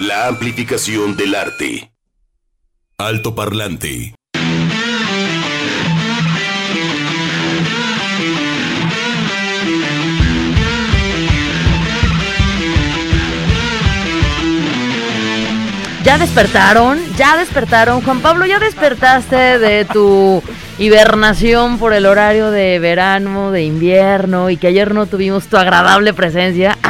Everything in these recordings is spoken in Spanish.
La amplificación del arte. Alto parlante. Ya despertaron, ya despertaron. Juan Pablo, ya despertaste de tu hibernación por el horario de verano, de invierno y que ayer no tuvimos tu agradable presencia.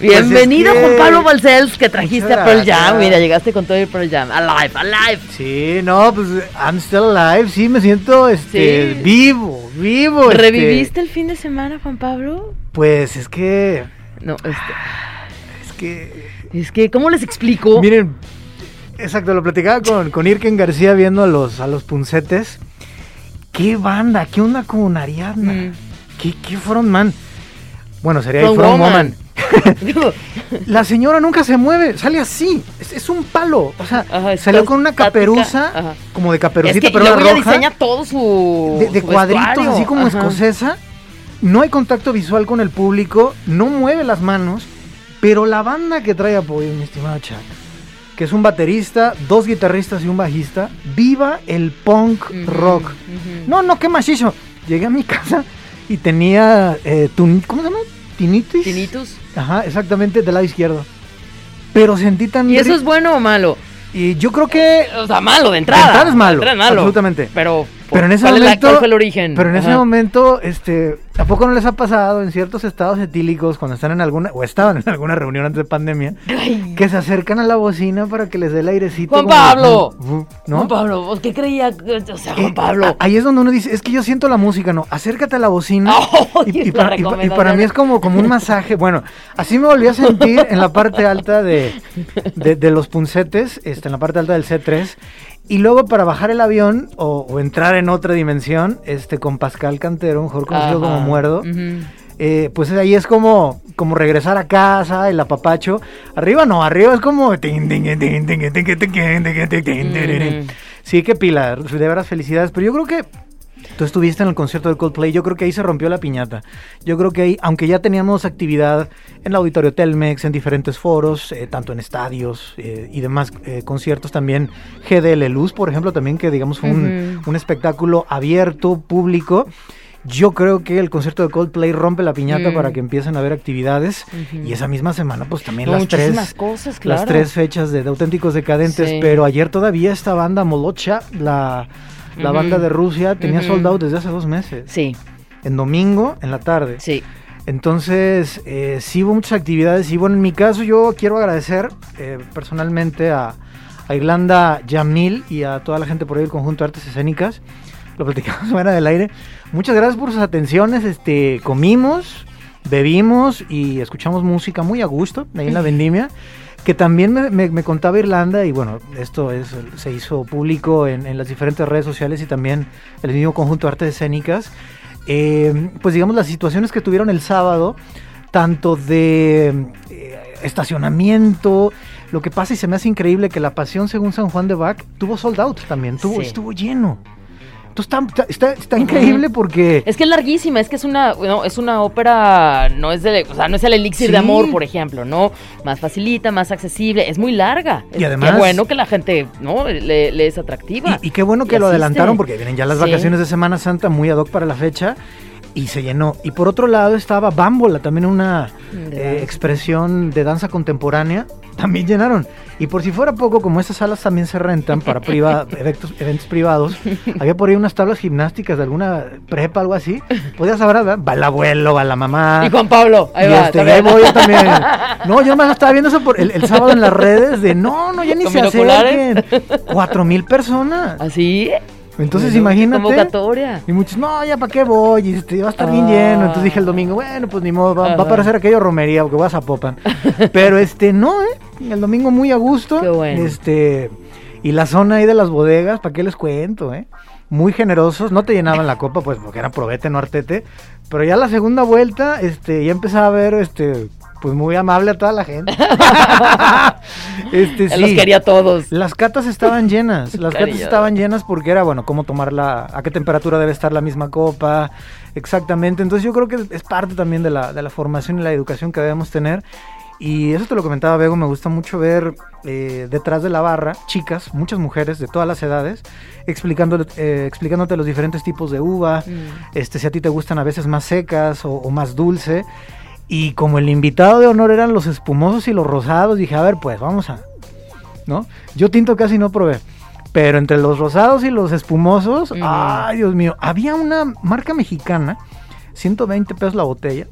Bienvenido Pues es que- Juan Pablo Balcells que trajiste a Pearl. Jam. Mira, llegaste con todo el Pearl Jam. Alive, alive. Sí, no, pues I'm still alive, sí, me siento este, Sí. vivo, vivo. este, ¿Reviviste el fin de semana, Juan Pablo? Pues es que, No, este, es que, es que, ¿cómo les explico? miren, exacto, lo platicaba con, con Irken García viendo a los, a los puncetes. ¿Qué banda? ¿Qué onda con Ariadna? Mm. ¿Qué, qué frontman? Bueno, sería Front el front woman. woman. La señora nunca se mueve, sale así, es, es un palo. O sea, Ajá, salió con una caperuza, como de es caperucita, que pero luego ella roja. diseña todo su de, de su cuadritos, vestuario. así como Ajá. escocesa. No hay contacto visual con el público, no mueve las manos, pero la banda que trae apoyo, mi estimado Chuck, que es un baterista, dos guitarristas y un bajista, viva el punk Ujú, rock. ujú. No, no, qué macizo. Llegué a mi casa y tenía, eh, tun- ¿cómo se llama? Tinitis. Tinitus. Ajá, exactamente, del lado izquierdo. Pero sentí tan... ¿Y eso es bueno o malo? Y yo creo que... O sea, malo de entrada. De entrada es malo, De entrada es malo. absolutamente. Pero, Pero en ese ¿cuál es la- momento- ¿cuál fue el origen? Pero en ese momento, este, ¿a poco no les ha pasado en ciertos estados etílicos cuando están en alguna, o estaban en alguna reunión antes de pandemia, Ay, que se acercan a la bocina para que les dé el airecito? Juan como Pablo. ¿No? Juan Pablo, ¿vos ¿qué creía? O sea, Juan Eh, Pablo. Ahí es donde uno dice, es que yo siento la música, no, acércate a la bocina. Ay, y, para, y pa- y para recomendación. mí es como, como un masaje. Bueno, así me volví a sentir en la parte alta de, de- de los puncetes, este, en la parte alta del C3. Y luego para bajar el avión o, o entrar en otra dimensión, este, con Pascal Cantero, mejor conocido Ajá. como Muerdo, eh, pues ahí es como, como regresar a casa, el apapacho. Arriba no, arriba es como... Sí, qué pila, de veras felicidades. Pero yo creo que tú estuviste en el concierto de Coldplay, yo creo que ahí se rompió la piñata. Yo creo que ahí, aunque ya teníamos actividad en el Auditorio Telmex, en diferentes foros, eh, tanto en estadios eh, y demás eh, conciertos también, GDL Luz, por ejemplo, también que digamos fue un, espectáculo abierto, público. Yo creo que el concierto de Coldplay rompe la piñata Mm. para que empiecen a haber actividades. Y esa misma semana, pues también No, las tres muchísimas cosas, claro. las tres fechas de, de auténticos decadentes, Sí. pero ayer todavía esta banda Molocha, la, la banda de Rusia, tenía Ujú. sold out desde hace dos meses. Sí, En domingo, en la tarde. sí. Entonces, eh, sí hubo muchas actividades y bueno, en mi caso yo quiero agradecer eh, personalmente a, a Irlanda Yamil y a toda la gente por ahí del conjunto de artes escénicas. Lo platicamos fuera del aire. Muchas gracias por sus atenciones. Este, comimos, bebimos y escuchamos música muy a gusto ahí en la vendimia. Que también me, me- me contaba Irlanda, y bueno, esto es, se hizo público en, en las diferentes redes sociales y también el mismo conjunto de artes escénicas. Eh, pues digamos las situaciones que tuvieron el sábado, tanto de eh, estacionamiento, lo que pasa y se me hace increíble que la Pasión según San Juan de Bac tuvo sold out también, tuvo, Sí. estuvo lleno. Entonces está, está, está increíble porque... Es que es larguísima, es que es una, no, es una ópera, no es de, o sea, no es el elixir Sí. de amor, por ejemplo, ¿no? Más facilita, más accesible, es muy larga. Y además- Qué bueno que la gente, ¿no? Le, le es atractiva. Y, y qué bueno que lo asiste. adelantaron porque vienen ya las Sí. vacaciones de Semana Santa muy ad hoc para la fecha y se llenó. Y por otro lado estaba Bambola, también una eh, expresión de danza contemporánea, también llenaron. Y por si fuera poco, como estas salas también se rentan para priva- eventos, eventos privados, había por ahí unas tablas gimnásticas de alguna prepa, algo así. Podías saber, ¿verdad? va el abuelo, va la mamá. Y Juan Pablo, ahí Y va. este, ahí voy yo también. No, yo más estaba viendo eso por el, el sábado en las redes de no, no, ya ni ¿Con se acerquen. Cuatro mil personas. ¿Así? Entonces Bueno, imagínate. Convocatoria. Y muchos, no, ya para qué voy, y este, va a estar bien Ah. lleno. Entonces dije el domingo, bueno, pues ni modo, va, va a parecer aquello romería, porque voy a Zapopan. Pero este, no, ¿eh? El domingo muy a gusto. Qué bueno. Este, y la zona ahí de las bodegas, ¿para qué les cuento, eh? Muy generosos, no te llenaban la copa, pues porque era probete, no artete. Pero ya la segunda vuelta, este, ya empezaba a ver, este, pues muy amable a toda la gente. este, Él los sí. quería a todos. Las catas estaban llenas, las catas estaban llenas porque era, bueno, cómo tomarla, a qué temperatura debe estar la misma copa, exactamente. Entonces yo creo que es parte también de la, de la formación y la educación que debemos tener. Y eso te lo comentaba Bego, me gusta mucho ver eh, detrás de la barra chicas, muchas mujeres de todas las edades, explicando, eh, explicándote los diferentes tipos de uva, Mm. este, si a ti te gustan a veces más secas o, o más dulce. Y como el invitado de honor eran los espumosos y los rosados, dije, a ver, pues vamos a... ¿No? Yo tinto casi no probé. Pero entre los rosados y los espumosos, Ujú. ay Dios mío, había una marca mexicana, 120 pesos la botella.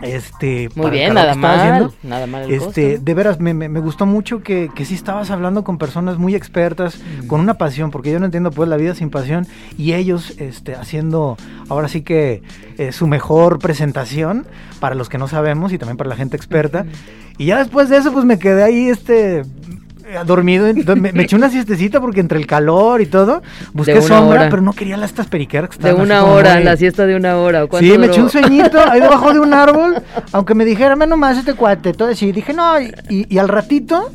Este, Muy bien, nada mal. Nada mal Este, costo. de veras, me, me- me gustó mucho que, que sí estabas hablando con personas muy expertas, Mm. con una pasión, porque yo no entiendo pues la vida sin pasión, y ellos este, haciendo ahora sí que eh, su mejor presentación para los que no sabemos y también para la gente experta. Y ya después de eso, pues me quedé ahí este dormido, entonces me, me eché una siestecita porque entre el calor y todo, busqué sombra, hora. pero no quería las estas periqueras que De estaban una hora, muy- la siesta de una hora. ¿o Sí, me eché un sueñito ahí debajo de un árbol, aunque me dijera, menos más este cuate, todo así. Dije, no, y, y al ratito,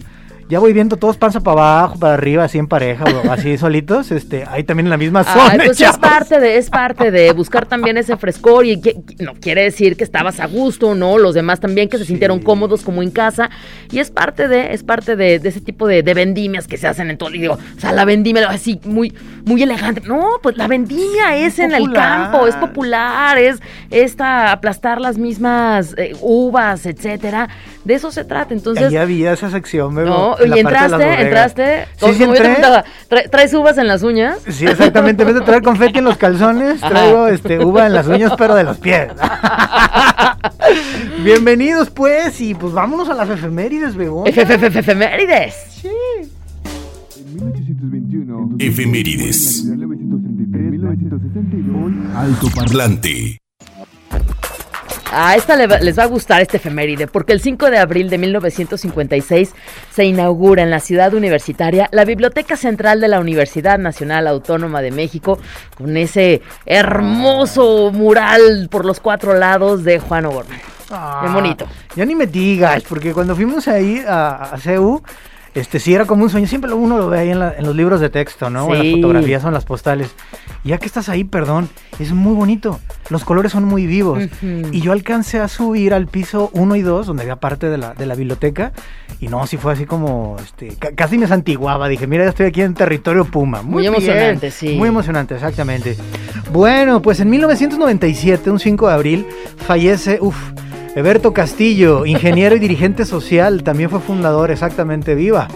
ya voy viendo todos panza para abajo, para arriba, así en pareja, o así solitos, este, ahí también en la misma zona. Ay, pues es parte de, es parte de buscar también ese frescor y que- no quiere decir que estabas a gusto, ¿no? Los demás también que se sintieron cómodos como en casa y es parte de, es parte de, de ese tipo de, de vendimias que se hacen en todo, y digo, o sea, la vendimia así muy, muy elegante. No, pues la vendimia es en el campo, es popular, es esta aplastar las mismas eh, uvas, etcétera. De eso se trata. Entonces, Ahí había esa sección, Bebo, no, y parte de las entraste, entraste, Sí, como- sí como yo te entré. preguntaba, ¿tra- ¿traes uvas en las uñas? Sí, exactamente. En vez de traer confeti en los calzones, traigo este, uva en las uñas, pero de los pies. Bienvenidos, pues, y pues vámonos a las efemérides, Bebo. Efemérides. En 1821. Efemérides. En 1933, 1962. Alto parlante. A esta le va- les va a gustar este efeméride, porque el 5 de abril de 1956 se inaugura en la ciudad universitaria la Biblioteca Central de la Universidad Nacional Autónoma de México, con ese hermoso mural por los cuatro lados de Juan O'Gorman. Ah, Bien bonito. Ya ni me digas, porque cuando fuimos ahí a, a CEU, este sí era como un sueño. Siempre uno lo ve ahí en, la- en los libros de texto, ¿no? O Sí. las fotografías o en las postales. Ya que estás ahí, perdón, es muy bonito. Los colores son muy vivos. Y yo alcancé a subir al piso 1 y 2, donde había parte de la, de la biblioteca. Y no, sí fue así como, este, ca- casi me santiguaba. Dije, mira, ya estoy aquí en territorio Puma. Muy bien, emocionante, sí. Muy emocionante, exactamente. Bueno, pues en 1997, un 5 de abril, fallece, uff, Eberto Castillo, ingeniero y dirigente social, también fue fundador, exactamente, viva.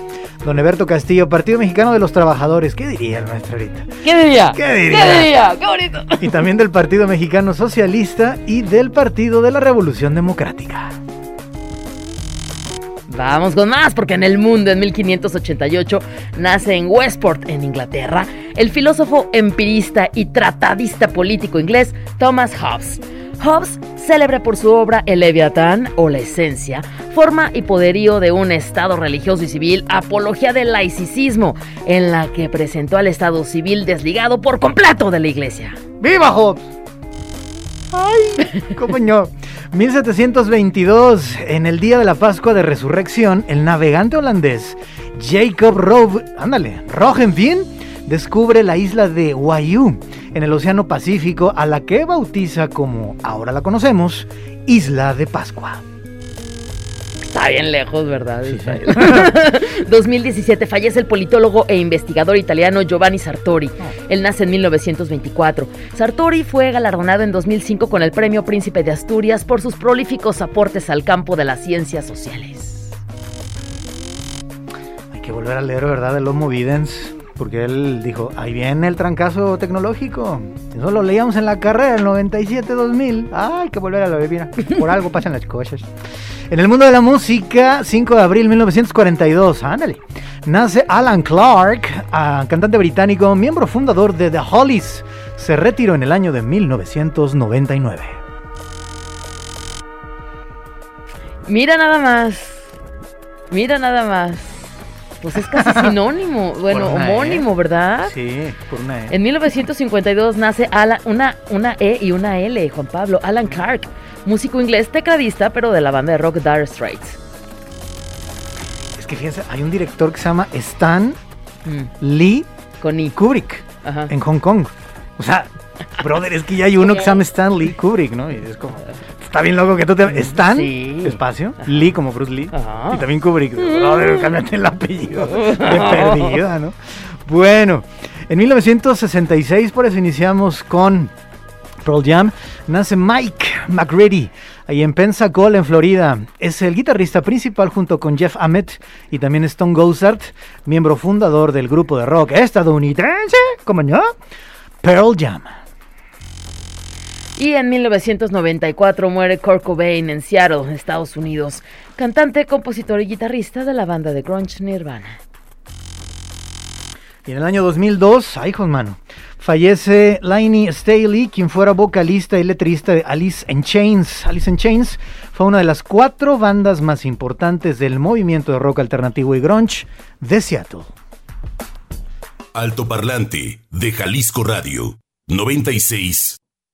Don Eberto Castillo, Partido Mexicano de los Trabajadores, ¿qué diría el maestro ahorita? ¿Qué diría? ¿Qué diría? ¿Qué diría? ¡Qué bonito! Y también del Partido Mexicano Socialista y del Partido de la Revolución Democrática. Vamos con más, porque en el mundo, en 1588, nace en Westport, en Inglaterra, el filósofo empirista y tratadista político inglés Thomas Hobbes. Hobbes, célebre por su obra El Leviatán o La Esencia, forma y poderío de un Estado religioso y civil, apología del laicismo, en la que presentó al Estado civil desligado por completo de la Iglesia. ¡Viva Hobbes! ¡Ay! ¿Cómo no? 1722, en el día de la Pascua de Resurrección, el navegante holandés Jacob Rove, ándale, Rogenveen, descubre la isla de Waiu en el Océano Pacífico, a la que bautiza como ahora la conocemos, Isla de Pascua. Está bien lejos, ¿verdad? Sí, sí. bien. 2017 fallece el politólogo e investigador italiano Giovanni Sartori. Él nace en 1924. Sartori fue galardonado en 2005 con el Premio Príncipe de Asturias por sus prolíficos aportes al campo de las ciencias sociales. Hay que volver a leer, ¿verdad? El Homo Videns, porque él dijo, ahí viene el trancazo tecnológico. Eso lo leíamos en la carrera, el 97-2000. Ah, hay que volver a leer, mira, por algo pasan las cosas. En el mundo de la música, 5 de abril de 1942, ándale, nace Alan Clark, ah, cantante británico, miembro fundador de The Hollies. Se retiró en el año de 1999. Mira nada más. Mira nada más. Pues es casi sinónimo. Bueno, E. homónimo, ¿verdad? Sí, por una E. En 1952 nace Alan- una, una E y una L, Juan Pablo, Alan Clark, músico inglés tecladista, pero de la banda de rock Dire Straits. Es que fíjense, hay un director que se llama Stan Mm, Lee con I. Kubrick. Ajá. en Hong Kong. O sea, brother, es que ya hay uno que se llama Stanley Kubrick, ¿no? Y es como Está bien loco que tú te... Stan, Sí. espacio, Lee como Bruce Lee, Ajá. y también Kubrick. Brother, cámbiate el apellido. De perdida, ¿no? Bueno, en 1966, por eso iniciamos con Pearl Jam, nace Mike McReady, ahí en Pensacola, en Florida. Es el guitarrista principal junto con Jeff Ament y también Stone Gossard, miembro fundador del grupo de rock estadounidense, ¿cómo no? Pearl Jam. Y en 1994 muere Kurt Cobain en Seattle, Estados Unidos, cantante, compositor y guitarrista de la banda de grunge Nirvana. Y en el año 2002, ay, hijos, mano, fallece Lainey Staley, quien fuera vocalista y letrista de Alice in Chains. Alice in Chains fue una de las cuatro bandas más importantes del movimiento de rock alternativo y grunge de Seattle. Alto Parlante de Jalisco Radio 96.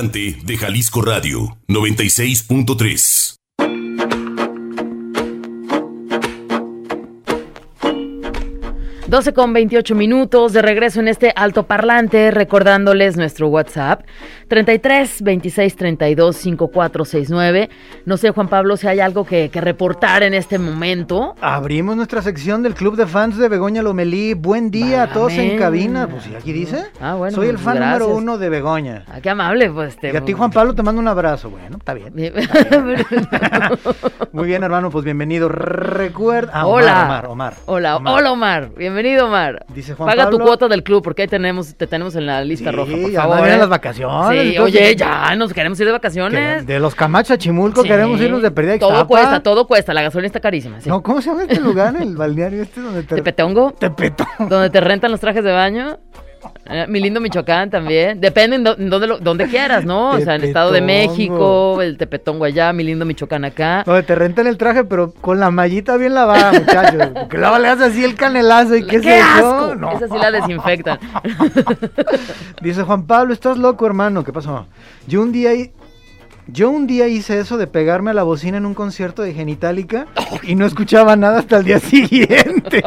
De Jalisco Radio 96.3. 12 con 28 minutos de regreso en este altoparlante, recordándoles nuestro WhatsApp 33 26 32 5469. No sé, Juan Pablo, si hay algo que, que reportar en este momento. Abrimos nuestra sección del club de fans de Begoña Lomelí. Buen día a todos en cabina. Pues sí, aquí dice. Ah, bueno, Soy el fan gracias. número uno de Begoña. Ah, qué amable, pues. Este, Y a ti, Juan Pablo, te mando un abrazo. Bueno, está bien. Muy bien, hermano, pues bienvenido. Recuerda. Ah, Omar, Hola. Omar, Omar. Hola, Omar. hola Omar. Bienvenido, Omar. Dice Juan Paga tu cuota del club porque ahí tenemos, te tenemos en la lista Sí, roja, por ya favor. vienen ¿eh? las vacaciones. Sí, entonces- oye, ya nos queremos ir de vacaciones. Que De los Camacho a Chimulco Sí. queremos irnos de pérdida Todo cuesta, todo cuesta. La gasolina está carísima. No, ¿cómo se llama este lugar? El balneario este donde te... Tepetongo, Tepetongo. donde te rentan los trajes de baño. Eh, mi lindo Michoacán también. Depende en, do- en donde, quieras, ¿no? O sea, en Estado de. México, el Tepetongo allá, mi lindo Michoacán acá. Donde te rentan el traje, pero con la mallita bien lavada, muchachos. Porque luego le así el canelazo y qué, ¡Qué es eso? No. Esa sí la desinfectan. Dice Juan Pablo, estás loco, hermano. ¿Qué pasó? Yo un día yo un día hice eso de pegarme a la bocina en un concierto de Genitalica y no escuchaba nada hasta el día siguiente.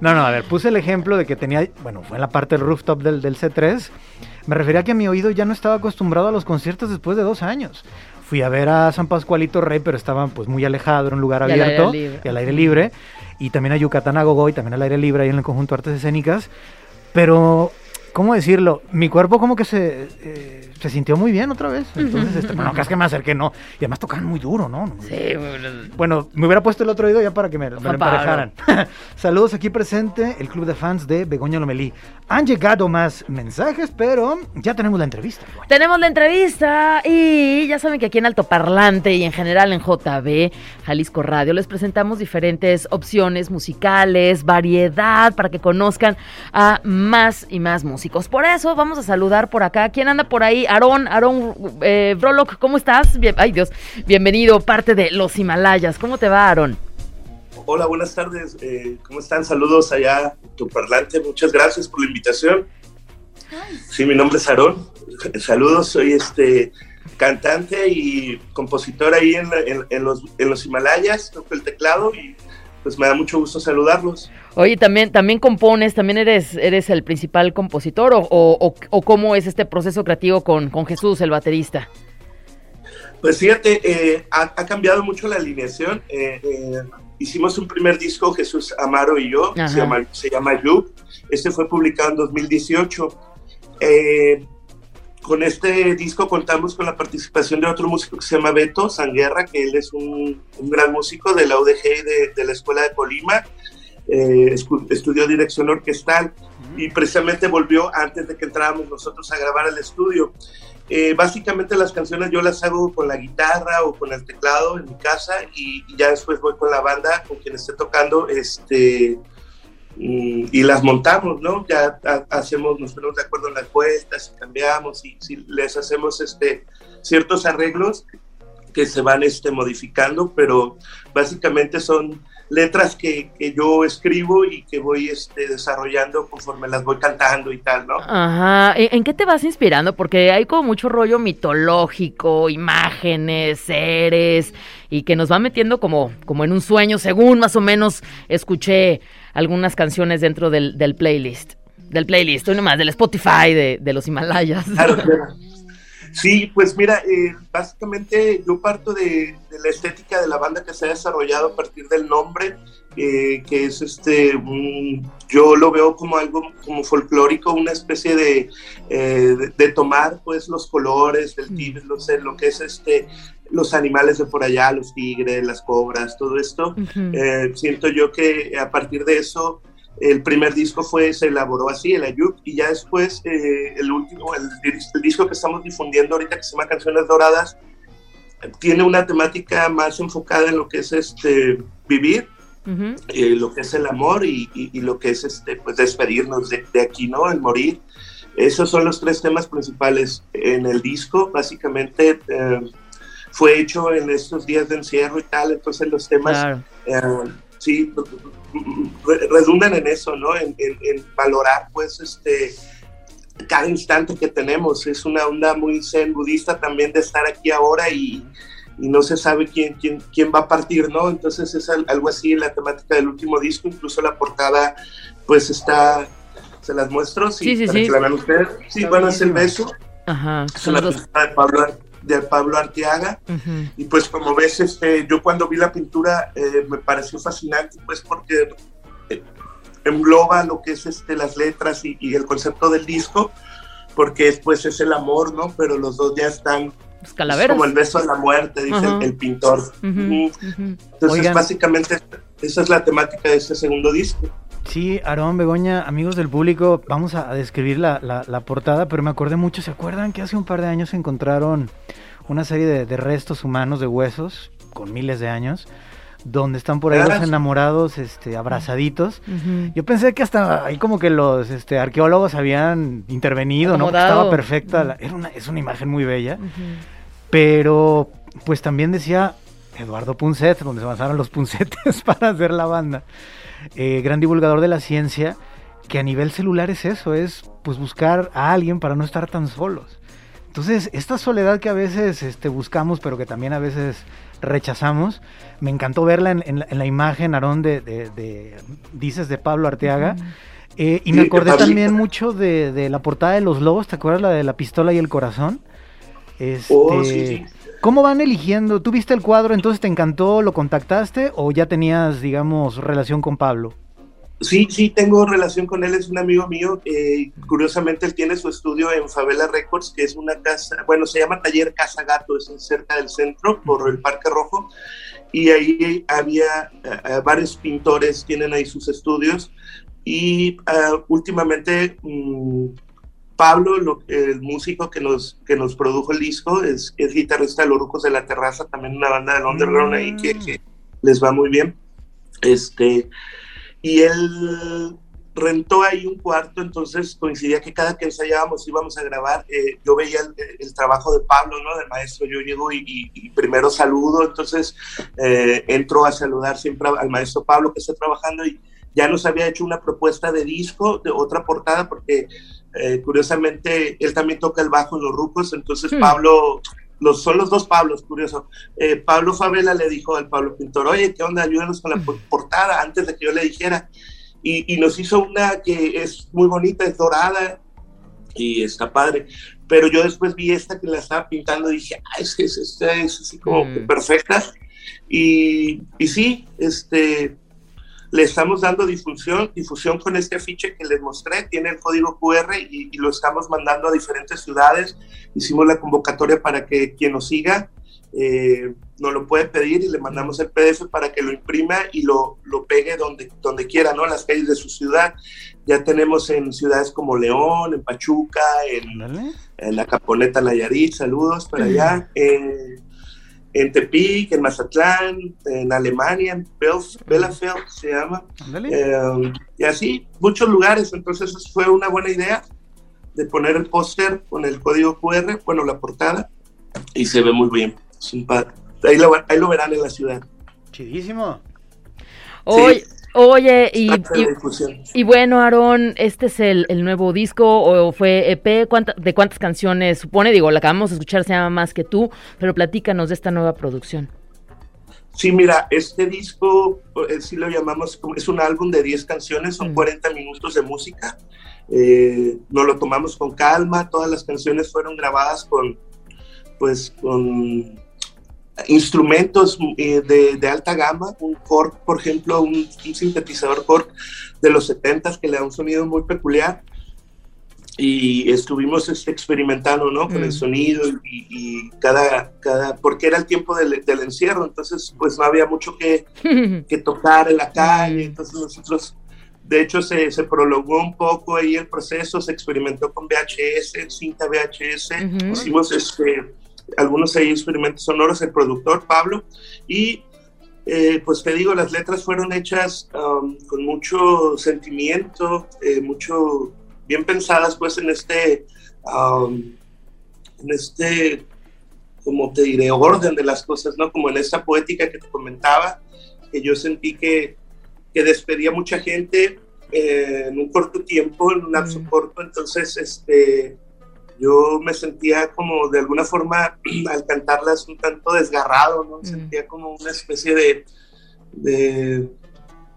No, no, a ver, puse el ejemplo de que tenía, bueno, fue en la parte del rooftop del, del C3. Me refería a que mi oído ya no estaba acostumbrado a los conciertos después de dos años. Fui a ver a San Pascualito Rey, pero estaba pues muy alejado, era un lugar Y al abierto libre. y al aire libre. Y también a Yucatán a Gogo y también al aire libre ahí en el conjunto Artes Escénicas. Pero, ¿cómo decirlo? Mi cuerpo como que se, eh, se sintió muy bien otra vez. Entonces, este, bueno, casi que me acerqué, no. Y además tocaban muy duro, ¿no? Sí, bueno, Bueno, me hubiera puesto el otro oído ya para que me, me lo emparejaran. Saludos aquí presente, el club de fans de Begoña Lomelí. Han llegado más mensajes, pero ya tenemos la entrevista. Begoña. Tenemos la entrevista y ya saben que aquí en Altoparlante y en general en JB, Jalisco Radio, les presentamos diferentes opciones musicales, variedad para que conozcan a más y más músicos. Por eso vamos a saludar por acá. ¿Quién anda por ahí? Aarón, Aarón eh, Brolock, ¿cómo estás? Ay Dios, bienvenido, parte de los Himalayas. ¿Cómo te va, Aarón? Hola, buenas tardes. eh, ¿Cómo están? Saludos allá, tu parlante. Muchas gracias por la invitación. Sí, mi nombre es Aarón. Saludos, soy este cantante y compositor ahí en, la- en- en los, en los Himalayas. Toco el teclado y pues me da mucho gusto saludarlos. Oye, también, también compones, también eres, eres el principal compositor o, o- cómo es este proceso creativo con, con Jesús, el baterista. Pues fíjate, eh, ha, ha cambiado mucho la alineación. Eh, eh, hicimos un primer disco, Jesús Amaro y yo, Ajá. se llama, se llama You. Este fue publicado en 2018. Eh, con este disco contamos con la participación de otro músico que se llama Beto Sanguerra, que él es un, un gran músico de la UDG y de, de la Escuela de Colima. Eh, estudió dirección orquestal y precisamente volvió antes de que entráramos nosotros a grabar al estudio. Eh, básicamente las canciones yo las hago con la guitarra o con el teclado en mi casa y, y ya después voy con la banda con quien esté tocando este y las montamos, ¿no? Ya ha- hacemos, nos ponemos de acuerdo en las vueltas y cambiamos y si les hacemos este ciertos arreglos que se van este, modificando, pero básicamente son letras que, que yo escribo y que voy este, desarrollando conforme las voy cantando y tal, ¿no? Ajá. ¿En, en qué te vas inspirando? Porque hay como mucho rollo mitológico, imágenes, seres, y que nos va metiendo como, como en un sueño, según más o menos escuché algunas canciones dentro del, del playlist. Del playlist, hoy nomás, del Spotify de, de los Himalayas. Claro, claro. Sí, pues mira, eh, básicamente yo parto de, de la estética de la banda que se ha desarrollado a partir del nombre, eh, que es este, un- yo lo veo como algo como folclórico, una especie de, eh, de, de tomar pues los colores del tigre, no sé, lo que es este, los animales de por allá, los tigres, las cobras, todo esto. Ujú. Eh, siento yo que a partir de eso el primer disco fue se elaboró así el Ayuk y ya después eh, el último el, el disco que estamos difundiendo ahorita que se llama Canciones Doradas tiene una temática más enfocada en lo que es este vivir Ujú. eh, lo que es el amor y, y- y lo que es este pues despedirnos de, de aquí no el morir esos son los tres temas principales en el disco básicamente eh, fue hecho en estos días de encierro y tal entonces los temas Claro. eh, sí, re- redundan en eso, ¿no? En, en- en valorar, pues, este, cada instante que tenemos. Es una onda muy zen budista también de estar aquí ahora y, y no se sabe quién, quién, quién va a partir, ¿no? Entonces es al- algo así la temática del último disco, incluso la portada pues está, se las muestro, sí, Sí, sí, para sí. que la vean ustedes. Sí, Está bueno, es el beso, Ajá. es Son una de Pablo, de Pablo Arteaga. Y pues como ves, este, yo cuando vi la pintura eh, me pareció fascinante, pues porque eh, engloba lo que es este, las letras y, y el concepto del disco, porque es, pues es el amor, ¿no? Pero los dos ya están Los es calaveras. como el beso de la muerte, dice Ajá. el, pintor. Ujú. ujú. Entonces, Oigan. básicamente, esa es la temática de este segundo disco. Sí, Aarón, Begoña, amigos del público, vamos a, describir la, la- la portada, pero me acordé mucho, ¿se acuerdan que hace un par de años encontraron una serie de, de restos humanos de huesos con miles de años, donde están por ahí Ah, los enamorados este, abrazaditos? Yo pensé que hasta ahí como que los este, arqueólogos habían intervenido, ¿no? Porque estaba perfecta, la- era una, es una imagen muy bella, pero pues también decía Eduardo Punset, donde se basaron los puncetes para hacer la banda, eh, gran divulgador de la ciencia, que a nivel celular es eso, es pues buscar a alguien para no estar tan solos. Entonces, esta soledad que a veces este, buscamos, pero que también a veces rechazamos, me encantó verla en, en la, en la imagen, Aarón, de, de- de- dices, de Pablo Arteaga. Eh, y me acordé también mucho de, de la portada de Los Lobos, ¿te acuerdas la de la pistola y el corazón? Este, Oh, sí, sí. ¿Cómo van eligiendo? ¿Tú viste el cuadro, entonces te encantó, lo contactaste o ya tenías, digamos, relación con Pablo? Sí, sí, tengo relación con él, es un amigo mío. eh, curiosamente, él tiene su estudio en Favela Records, que es una casa, bueno, se llama Taller Casa Gato, es cerca del centro, por el Parque Rojo. Y ahí había eh, eh, varios pintores, tienen ahí sus estudios. Y ah, últimamente, mm, Pablo, lo- el músico que nos, que nos produjo el disco, es, es guitarrista de Los Rucos de la Terraza, también una banda de underground ahí que, que les va muy bien. Este, y él rentó ahí un cuarto, entonces coincidía que cada que ensayábamos íbamos a grabar, eh, yo veía el, el trabajo de Pablo, ¿no? Del maestro, yo llego y, y- y primero saludo, entonces eh, entro a saludar siempre al maestro Pablo que está trabajando y ya nos había hecho una propuesta de disco, de otra portada, porque eh, curiosamente él también toca el bajo en los rucos, entonces Hmm. Pablo, los, son los dos Pablos, curioso. Eh, Pablo Favela le dijo al Pablo Pintor, oye, ¿qué onda? Ayúdanos con la por- portada antes de que yo le dijera. Y, y nos hizo una que es muy bonita, es dorada y está padre. Pero yo después vi esta que la estaba pintando y dije, ah, es que es, es así como Mm. que perfecta. Y, y sí, este, le estamos dando difusión, difusión con este afiche que les mostré, tiene el código QR y, y lo estamos mandando a diferentes ciudades. Hicimos la convocatoria para que quien nos siga eh, nos lo puede pedir y le mandamos el PDF para que lo imprima y lo, lo pegue donde, donde quiera, ¿no? Las calles de su ciudad. Ya tenemos en ciudades como León, en Pachuca, en, en la Caponeta Nayarit, saludos para allá, en Tepic, en Mazatlán, en Alemania, en Belf- Bielefeld se llama, eh, y así, muchos lugares, entonces fue una buena idea de poner el póster con el código QR, bueno, la portada, y se ve muy bien, es un pa- ahí, lo, ahí lo verán en la ciudad. Chidísimo. Oye, oye, y, y- bueno, Aarón, ¿este es el, el nuevo disco o fue EP? ¿Cuánta- ¿De cuántas canciones supone? Digo, la acabamos de escuchar, se llama Más que tú, pero platícanos de esta nueva producción. Sí, mira, este disco, eh, sí lo llamamos, es un álbum de 10 canciones, son Mm. 40 minutos de música. Eh, nos lo tomamos con calma, todas las canciones fueron grabadas con, pues, con instrumentos eh, de, de alta gama, un Korg, por ejemplo, un, un sintetizador Korg de los 70s que le da un sonido muy peculiar. Y estuvimos este, experimentando, ¿no? Con Mm. el sonido y, y cada, cada, porque era el tiempo del, del encierro, entonces pues no había mucho que, que tocar en la calle, Mm. entonces nosotros, de hecho se, se prolongó un poco ahí el proceso, se experimentó con VHS, cinta VHS, hicimos este, algunos experimentos sonoros, el productor Pablo, y eh, pues te digo, las letras fueron hechas um, con mucho sentimiento, eh, mucho bien pensadas pues en este, um, en este, como te diré, orden de las cosas, ¿no? Como en esta poética que te comentaba, que yo sentí que, que despedía mucha gente eh, en un corto tiempo, en un lapso Mm. corto, entonces este, yo me sentía como de alguna forma al cantarlas un tanto desgarrado, ¿no? Mm. Sentía como una especie de, de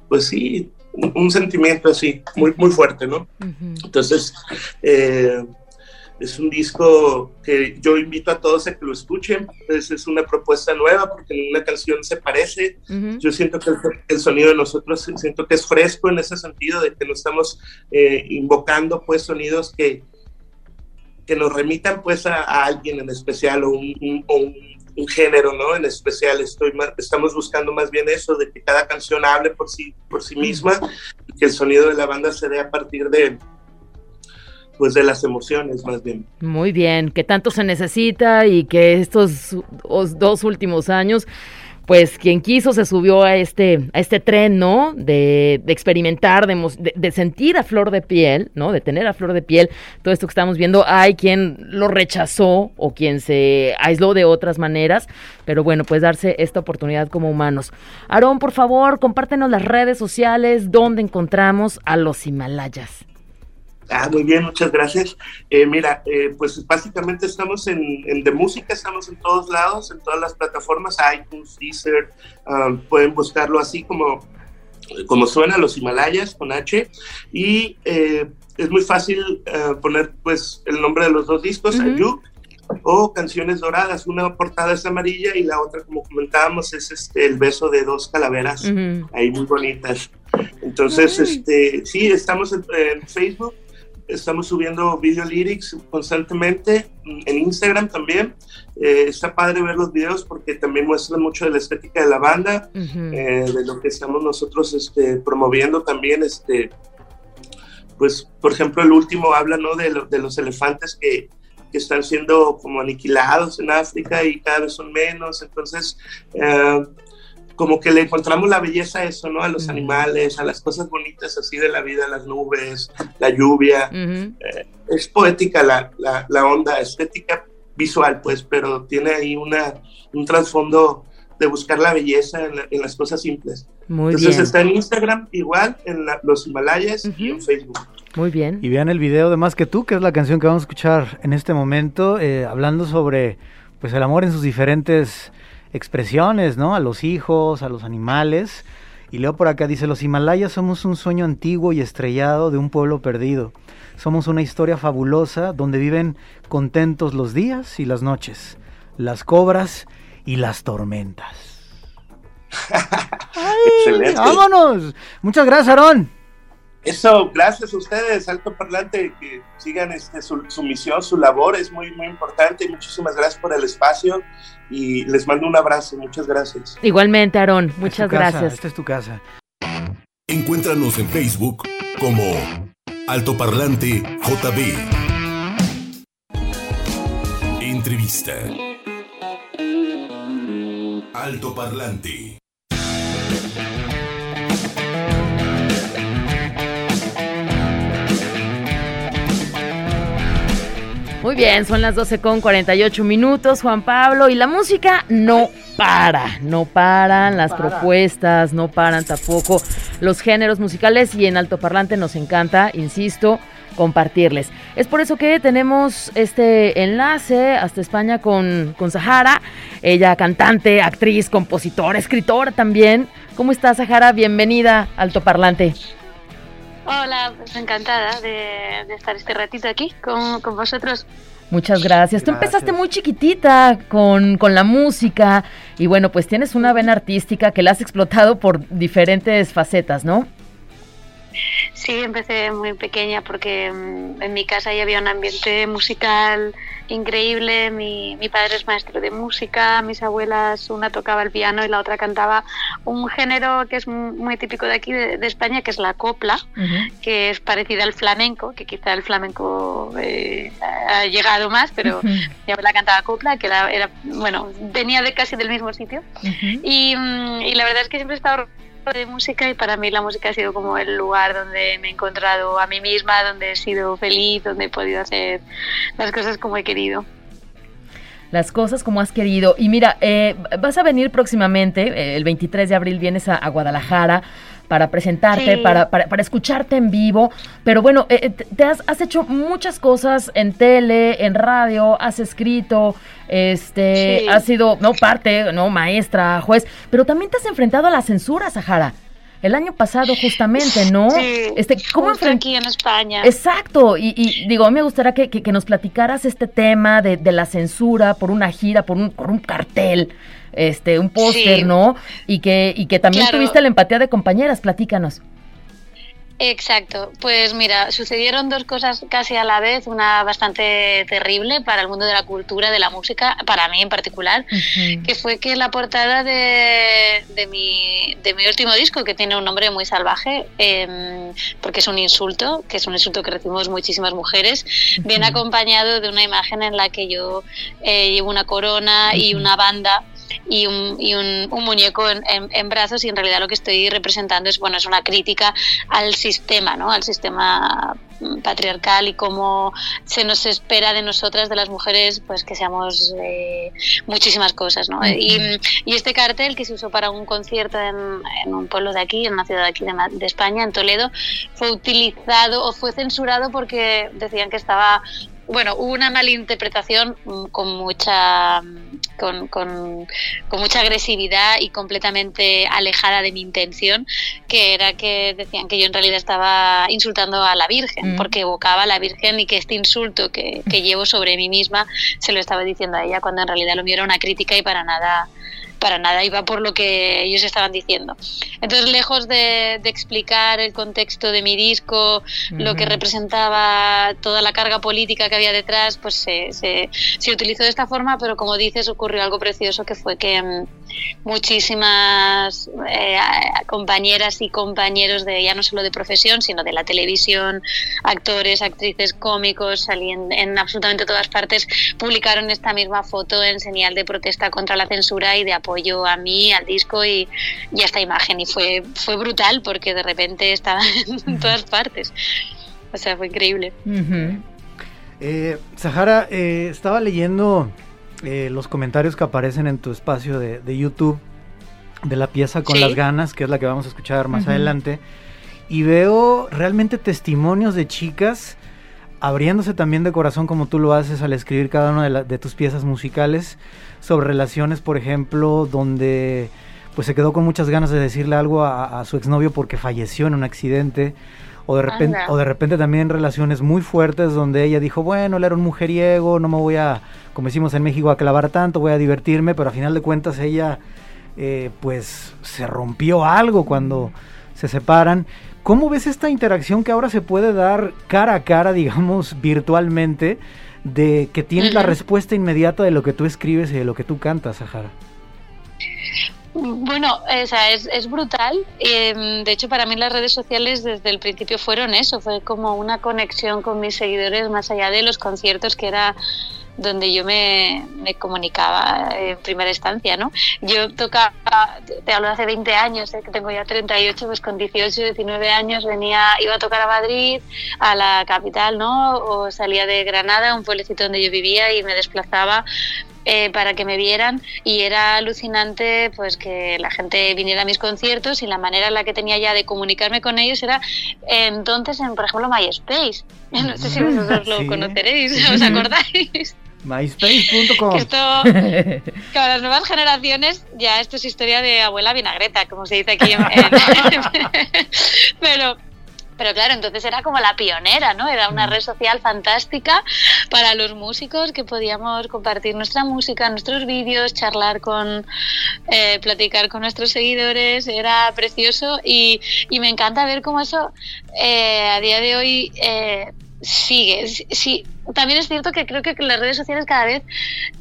pues sí, un, un sentimiento así, muy, muy fuerte, ¿no? Entonces, eh, es un disco que yo invito a todos a que lo escuchen. Es, es una propuesta nueva porque ninguna canción se parece. Yo siento que el, el sonido de nosotros, siento que es fresco en ese sentido, de que no estamos eh, invocando pues sonidos que, que nos remitan pues a, a alguien en especial o un, un- un- un género, ¿no? En especial estoy más- estamos buscando más bien eso, de que cada canción hable por sí, por sí misma y que el sonido de la banda se dé a partir de pues de las emociones más bien. Muy bien, que tanto se necesita y que estos os- dos últimos años, pues quien quiso se subió a este, a este tren, ¿no? De, de experimentar, de, sentir a flor de piel, ¿no? De tener a flor de piel todo esto que estamos viendo. Hay quien lo rechazó o quien se aisló de otras maneras, pero bueno, pues darse esta oportunidad como humanos. Aarón, por favor, compártenos las redes sociales donde encontramos a los Himalayas. Ah, muy bien, muchas gracias. Eh, mira, eh, pues básicamente estamos en, en de música, estamos en todos lados, en todas las plataformas, iTunes, Deezer, um, pueden buscarlo así como, como suena, los Himalayas con H, y eh, es muy fácil poner pues el nombre de los dos discos, Ujú. Ayuk, o Canciones Doradas, una portada es amarilla y la otra, como comentábamos, es este, el beso de dos calaveras ahí muy bonitas. Entonces, este, sí, estamos en, en Facebook, estamos subiendo video lyrics constantemente, mm, en Instagram también. Eh, está padre ver los videos porque también muestran mucho de la estética de la banda, Ujú. eh, de lo que estamos nosotros este, promoviendo también. Este, pues, por ejemplo, el último habla ¿no? de, lo- de los elefantes que, que están siendo como aniquilados en África y cada vez son menos. Entonces, eh, como que le encontramos la belleza a eso, ¿no? A los Ujú. animales, a las cosas bonitas así de la vida, las nubes, la lluvia. Ujú. Es poética la, la, la onda, estética visual, pues, pero tiene ahí una, un trasfondo de buscar la belleza en, la- en las cosas simples. Muy Entonces bien. está en Instagram igual, en la- los Himalayas y Ujú. en Facebook. Muy bien. Y vean el video de Más que tú, que es la canción que vamos a escuchar en este momento, eh, hablando sobre pues el amor en sus diferentes expresiones, ¿no? A los hijos, a los animales. Y leo por acá, dice, los Himalayas somos un sueño antiguo y estrellado de un pueblo perdido. Somos una historia fabulosa donde viven contentos los días y las noches, las cobras y las tormentas. Excelente. ¡Vámonos! Muchas gracias, Aarón. Eso, gracias a ustedes, Alto Parlante, que sigan este, su, su misión, su labor, es muy, muy importante. Muchísimas gracias por el espacio y les mando un abrazo. Muchas gracias. Igualmente, Aarón, Es muchas casa, gracias. Esta es tu casa. Encuéntranos en Facebook como Altoparlante JB. Entrevista. Altoparlante. Muy bien, son las 12 con 48 minutos, Juan Pablo, y la música no para, no paran las propuestas, no paran tampoco los géneros musicales y en altoparlante nos encanta, insisto, compartirles. Es por eso que tenemos este enlace hasta España con, con Sahara, ella cantante, actriz, compositora, escritora también. ¿Cómo estás, Sahara? Bienvenida Altoparlante. Hola, pues encantada de, de estar este ratito aquí con, con vosotros. Muchas gracias. Tú empezaste muy chiquitita con, con la música y bueno, pues tienes una vena artística que la has explotado por diferentes facetas, ¿no? Sí, empecé muy pequeña porque mm, en mi casa ya había un ambiente musical increíble. Mi, mi padre es maestro de música, mis abuelas, una tocaba el piano y la otra cantaba un género que es mu- muy típico de aquí, de, de España, que es la copla. que es parecida al flamenco, que quizá el flamenco eh, ha llegado más, pero Ujú, mi abuela cantaba copla, que era, era, bueno, venía de casi del mismo sitio. Y, mm, y la verdad es que siempre he estado de música y para mí la música ha sido como el lugar donde me he encontrado a mí misma, donde he sido feliz, donde he podido hacer las cosas como he querido. Las cosas como has querido. Y mira, eh, vas a venir próximamente, eh, el 23 de abril vienes a, a Guadalajara para presentarte, Sí. para, para, para escucharte en vivo. Pero bueno, eh, eh, te te has, has hecho muchas cosas en tele, en radio, has escrito, este, Sí. has sido, no, parte, no, maestra, juez, pero también te has enfrentado a la censura, Sahara. El año pasado justamente, ¿no? Sí, Este, ¿cómo aquí en España. Exacto, y, y digo, me gustaría que, que- que nos platicaras este tema de, de la censura por una gira, por un, por un cartel, este, un póster, Sí. ¿no? Y que, y que también Claro. tuviste la empatía de compañeras, platícanos. Exacto, pues mira, sucedieron dos cosas casi a la vez, una bastante terrible para el mundo de la cultura, de la música, para mí en particular, que fue que la portada de, de, mi, de mi último disco, que tiene un nombre muy salvaje, em, porque es un insulto, que es un insulto que recibimos muchísimas mujeres, viene acompañado de una imagen en la que yo eh, llevo una corona y una banda y un, y un, un muñeco en, en- en brazos y en realidad lo que estoy representando es bueno es una crítica al sistema no al sistema mm, patriarcal y cómo se nos espera de nosotras de las mujeres pues que seamos eh, muchísimas cosas no y, y este cartel que se usó para un concierto en, en un pueblo de aquí en una ciudad de aquí de, de España en Toledo fue utilizado o fue censurado porque decían que estaba bueno, hubo una malinterpretación mm, con mucha mm, con, con- con mucha agresividad y completamente alejada de mi intención, que era que decían que yo en realidad estaba insultando a la Virgen, Mm. porque evocaba a la Virgen y que este insulto que, que llevo sobre mí misma se lo estaba diciendo a ella, cuando en realidad lo mío era una crítica y para nada para nada iba por lo que ellos estaban diciendo. Entonces, lejos de, de explicar el contexto de mi disco, lo que representaba toda la carga política que había detrás, pues se, se, se utilizó de esta forma, pero como dices, ocurrió algo precioso que fue que mm, muchísimas eh, compañeras y compañeros de ya no solo de profesión, sino de la televisión, actores, actrices, cómicos, salían en absolutamente todas partes, publicaron esta misma foto en señal de protesta contra la censura y de apoyo a mí, al disco y, y a esta imagen. Y fue, fue brutal porque de repente estaba en todas partes. O sea, fue increíble. Ujú. Eh, Sahara, eh, estaba leyendo eh, los comentarios que aparecen en tu espacio de, de YouTube de la pieza Con Sí. las ganas, que es la que vamos a escuchar más Ujú. adelante, y veo realmente testimonios de chicas abriéndose también de corazón como tú lo haces al escribir cada una de, la- de tus piezas musicales sobre relaciones, por ejemplo, donde pues se quedó con muchas ganas de decirle algo a, a su exnovio porque falleció en un accidente. O de, repente, Anda. o de repente también relaciones muy fuertes donde ella dijo, bueno, él era un mujeriego, no me voy a, como decimos en México, a clavar tanto, voy a divertirme, pero a final de cuentas ella eh, pues se rompió algo cuando se separan. ¿Cómo ves esta interacción que ahora se puede dar cara a cara, digamos, virtualmente, de que tienes la respuesta inmediata de lo que tú escribes y de lo que tú cantas, Sahara? Bueno, o sea, es, es brutal. Eh, de hecho, para mí las redes sociales desde el principio fueron eso, fue como una conexión con mis seguidores más allá de los conciertos que era donde yo me, me comunicaba en primera instancia, ¿no? Yo tocaba, te hablo de hace 20 años, eh, que tengo ya 38, pues con 18, 19 años venía, iba a tocar a Madrid, a la capital, ¿no? O salía de Granada, un pueblecito donde yo vivía y me desplazaba eh, para que me vieran. Y era alucinante pues que la gente viniera a mis conciertos y la manera en la que tenía ya de comunicarme con ellos era eh, entonces en por ejemplo MySpace. No sé si vosotros lo Sí. conoceréis os acordáis MySpace.com. esto para las nuevas generaciones ya esto es historia de abuela vinagreta como se dice aquí en- en- pero pero claro, entonces era como la pionera, ¿no? Era una red social fantástica para los músicos que podíamos compartir nuestra música, nuestros vídeos, charlar con, eh, platicar con nuestros seguidores, era precioso y, y me encanta ver cómo eso eh, a día de hoy eh, sigue. Sí, sí, también es cierto que creo que las redes sociales cada vez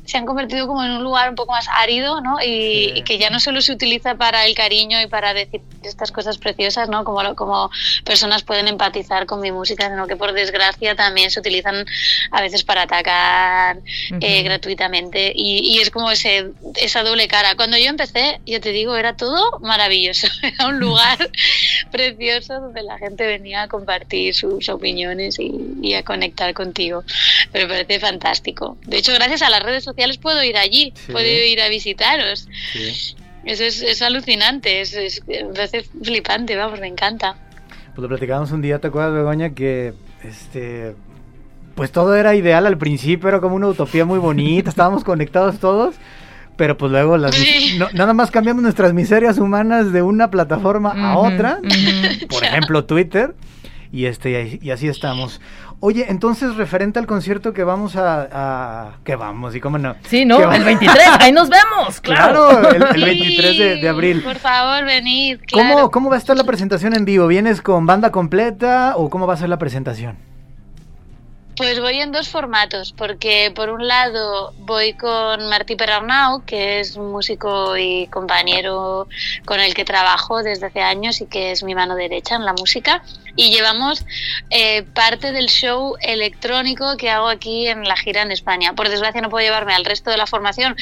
se han convertido como en un lugar un poco más árido, ¿no? Y, Sí. que ya no solo se utiliza para el cariño y para decir estas cosas preciosas, ¿no? Como, como personas pueden empatizar con mi música, sino que por desgracia también se utilizan a veces para atacar eh, gratuitamente y, y es como ese, esa doble cara. Cuando yo empecé, yo te digo, era todo maravilloso, era un lugar precioso donde la gente venía a compartir sus opiniones y, y a conectar contigo. Pero me parece fantástico. De hecho, gracias a las redes sociales puedo ir allí, Sí. puedo ir a visitaros. Sí. Eso es, es alucinante, es, es- me parece flipante, vamos, me encanta. Pues lo platicábamos un día, ¿te acuerdas, Begoña? Que este. Pues todo era ideal al principio, era como una utopía muy bonita, estábamos conectados todos. pero pues luego las, Sí. no- nada más cambiamos nuestras miserias humanas de una plataforma a otra, por ejemplo Twitter, y este y así estamos. Oye, entonces referente al concierto que vamos a, a- que vamos y cómo no. Sí, ¿no? El 23, ahí nos vemos, claro. Claro, el, el Sí, 23 de, de abril. Por favor, venid. ¿Cómo. ¿Cómo va a estar la presentación en vivo? ¿Vienes con banda completa o cómo va a ser la presentación? Pues voy en dos formatos, porque por un lado voy con Martí Perarnau, que es un músico y compañero con el que trabajo desde hace años y que es mi mano derecha en la música, y llevamos eh, parte del show electrónico que hago aquí en la gira en España. Por desgracia no puedo llevarme al resto de la formación,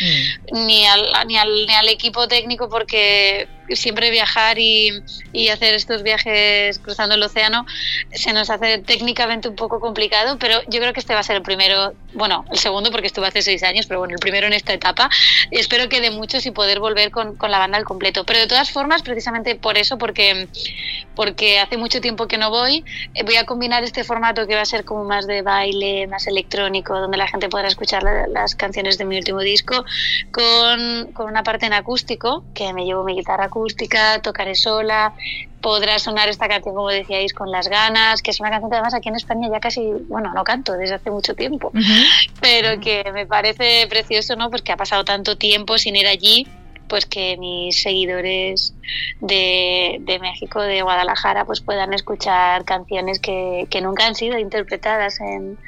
Mm. ni al, ni al, ni al equipo técnico porque siempre viajar y, y hacer estos viajes cruzando el océano se nos hace técnicamente un poco complicado, pero yo creo que este va a ser el primero, bueno, el segundo porque estuve hace seis años, pero bueno, el primero en esta etapa. Espero que de muchos y poder volver con, con la banda al completo. Pero de todas formas, precisamente por eso, porque, porque hace mucho tiempo que no voy, eh, voy a combinar este formato que va a ser como más de baile, más electrónico, donde la gente podrá escuchar la- las canciones de mi último disco, con, con una parte en acústico, que me llevo mi guitarra acústica, tocaré sola, podrá sonar esta canción, como decíais, con las ganas, que es una canción que además aquí en España ya casi, bueno, no canto desde hace mucho tiempo, pero que me parece precioso, ¿no? Porque ha pasado tanto tiempo sin ir allí, pues que mis seguidores de, de México, de Guadalajara, pues puedan escuchar canciones que, que nunca han sido interpretadas en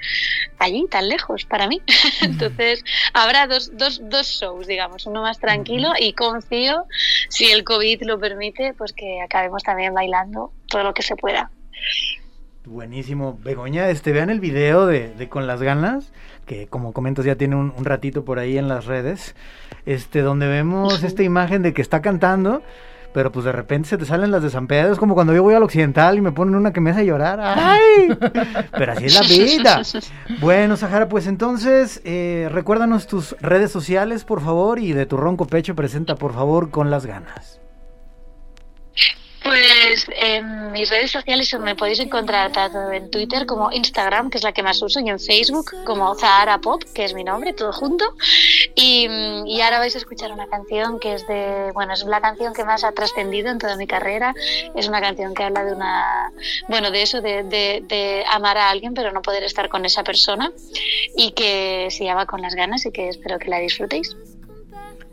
allí, tan lejos, para mí. Entonces, habrá dos, dos, dos shows, digamos, uno más tranquilo y confío, si el COVID lo permite, pues que acabemos también bailando todo lo que se pueda. Buenísimo. Begoña, este, vean el video de, de Con las Ganas, que como comentas ya tiene un, un ratito por ahí en las redes, este, donde vemos esta imagen de que está cantando, pero pues de repente se te salen las de San Pedro, es como cuando yo voy al occidental y me ponen una que me hace llorar. ¡Ay! Pero así es la vida. Bueno, Sahara, pues entonces, eh, recuérdanos tus redes sociales, por favor, y de tu ronco pecho presenta, por favor, Con las Ganas. En mis redes sociales me podéis encontrar tanto en Twitter como Instagram, que es la que más uso, y en Facebook como Zahara Pop, que es mi nombre, todo junto. Y, y ahora vais a escuchar una canción que es de, bueno, es la canción que más ha trascendido en toda mi carrera. Es una canción que habla de una, bueno, de eso, de, de, de amar a alguien pero no poder estar con esa persona y que se llama Con las ganas y que espero que la disfrutéis.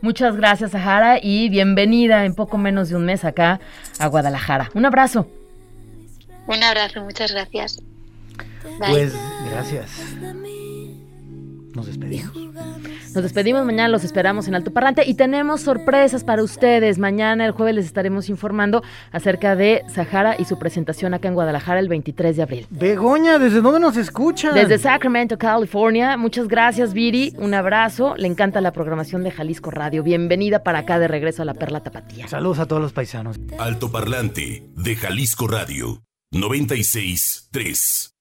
Muchas gracias, Sahara, y bienvenida en poco menos de un mes acá a Guadalajara. Un abrazo. Un abrazo, muchas gracias. Bye. Pues, gracias. Nos despedimos. Nos despedimos, mañana los esperamos en Alto Parlante y tenemos sorpresas para ustedes. Mañana, el jueves, les estaremos informando acerca de Sahara y su presentación acá en Guadalajara el 23 de abril. Begoña, ¿desde dónde nos escuchan? Desde Sacramento, California. Muchas gracias, Viri. Un abrazo. Le encanta la programación de Jalisco Radio. Bienvenida para acá de regreso a la Perla Tapatía. Saludos a todos los paisanos. Altoparlante de Jalisco Radio 96 3.